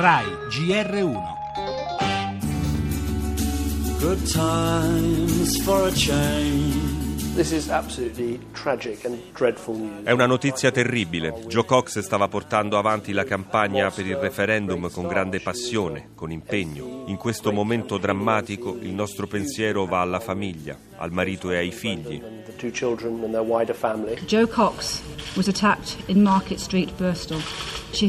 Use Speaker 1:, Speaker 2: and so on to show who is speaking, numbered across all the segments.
Speaker 1: RAI GR1
Speaker 2: Good times for a change.
Speaker 3: This is absolutely tragic and dreadful news.
Speaker 4: È una notizia terribile. Joe Cox stava portando avanti la campagna per il referendum con grande passione, con impegno. In questo momento drammatico il nostro pensiero va alla famiglia, al marito e ai figli.
Speaker 5: Joe Cox was attacked in Market Street, Bristol.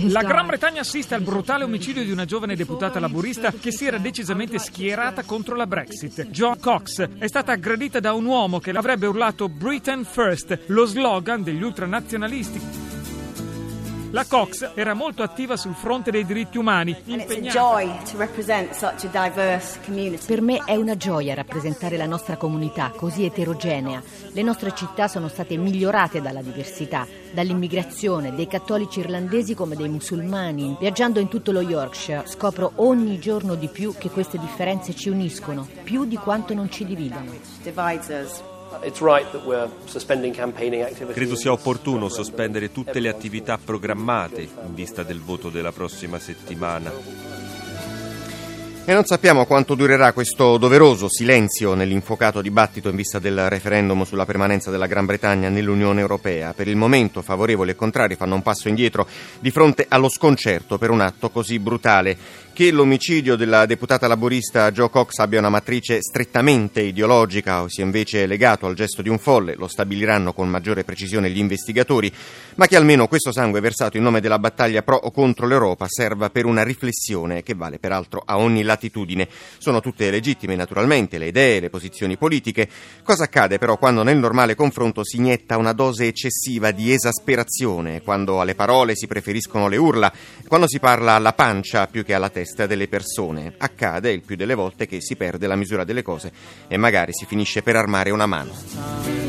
Speaker 6: La. Gran Bretagna assiste al brutale omicidio di una giovane deputata laburista che si era decisamente schierata contro la Brexit. John Cox è stata aggredita da un uomo che avrebbe urlato Britain First, lo slogan degli ultranazionalisti. La Cox era molto attiva sul fronte dei diritti umani.
Speaker 7: Per me è una gioia rappresentare la nostra comunità così eterogenea. Le nostre città sono state migliorate dalla diversità, dall'immigrazione, dei cattolici irlandesi come dei musulmani. Viaggiando in tutto lo Yorkshire scopro ogni giorno di più che queste differenze ci uniscono, più di quanto non ci dividano.
Speaker 8: Divides us.
Speaker 3: It's right that we're suspending campaigning activities.
Speaker 4: Credo sia opportuno sospendere tutte le attività programmate in vista del voto della prossima settimana.
Speaker 9: E non sappiamo quanto durerà questo doveroso silenzio nell'infuocato dibattito in vista del referendum sulla permanenza della Gran Bretagna nell'Unione Europea. Per il momento favorevoli e contrari fanno un passo indietro di fronte allo sconcerto per un atto così brutale. Che l'omicidio della deputata laborista Joe Cox abbia una matrice strettamente ideologica o sia invece legato al gesto di un folle lo stabiliranno con maggiore precisione gli investigatori, ma che almeno questo sangue versato in nome della battaglia pro o contro l'Europa serva per una riflessione che vale peraltro a ogni latitudine. Sono tutte legittime naturalmente le idee, le posizioni politiche. Cosa accade però quando nel normale confronto si inietta una dose eccessiva di esasperazione, quando alle parole si preferiscono le urla, quando si parla alla pancia più che alla testa delle persone? Accade il più delle volte che si perde la misura delle cose e magari si finisce per armare una mano.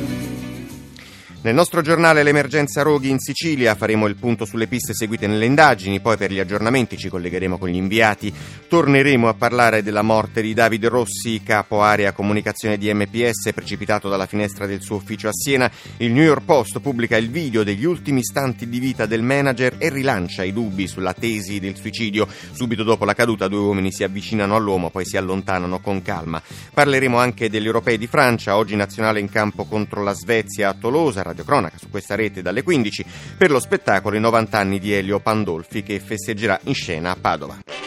Speaker 9: Nel nostro giornale L'emergenza roghi in Sicilia faremo il punto sulle piste seguite nelle indagini, poi per gli aggiornamenti ci collegheremo con gli inviati, torneremo a parlare della morte di Davide Rossi, capo area comunicazione di MPS, precipitato dalla finestra del suo ufficio a Siena. Il New York Post pubblica il video degli ultimi istanti di vita del manager e rilancia i dubbi sulla tesi del suicidio. Subito dopo la caduta due uomini si avvicinano all'uomo, poi si allontanano con calma. Parleremo anche degli europei di Francia, oggi nazionale in campo contro la Svezia a Tolosa, radiocronaca su questa rete dalle 15, per lo spettacolo i 90 anni di Elio Pandolfi che festeggerà in scena a Padova.